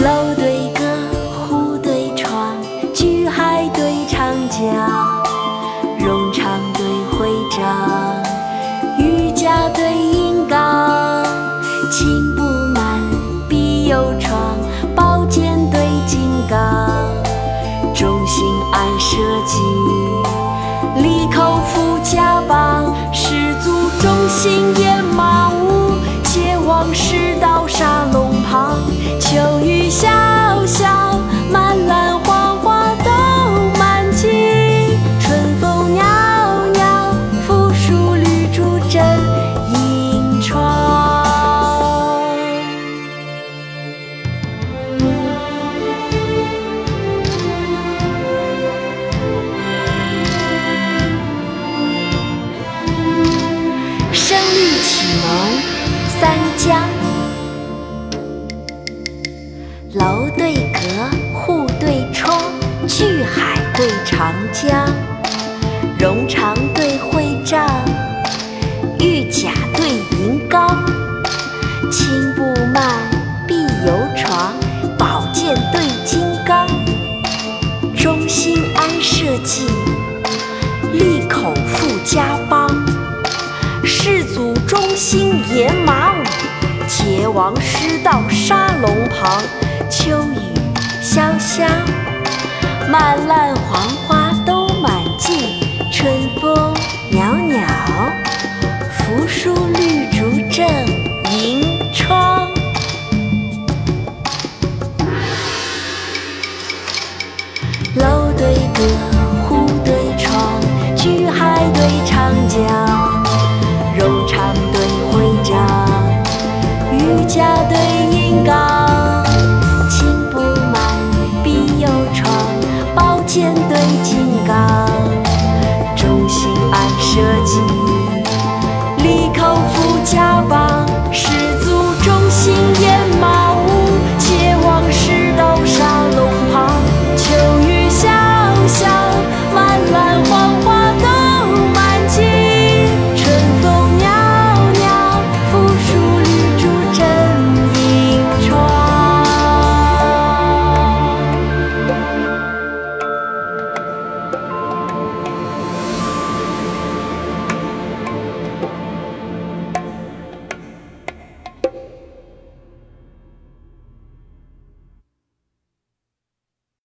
楼对阁户对窗菊海对长江荣昌对徽章渔家对渔刚情不满必有闯宝剑对金刚重心安设计。蒙三江，楼对阁，户对窗，巨海对长江，荣长对会章，玉甲对银缸，青布幔，碧油床，宝剑对金刚，忠心安社稷，利口富家邦。士卒忠心严马武，桀王师道沙龙旁。秋雨潇潇，满烂黄花都满径，春风袅袅，扶疏绿竹正迎窗。楼对阁，户对窗，巨海对长江。下对应岗情不满必有窗宝剑对金刚。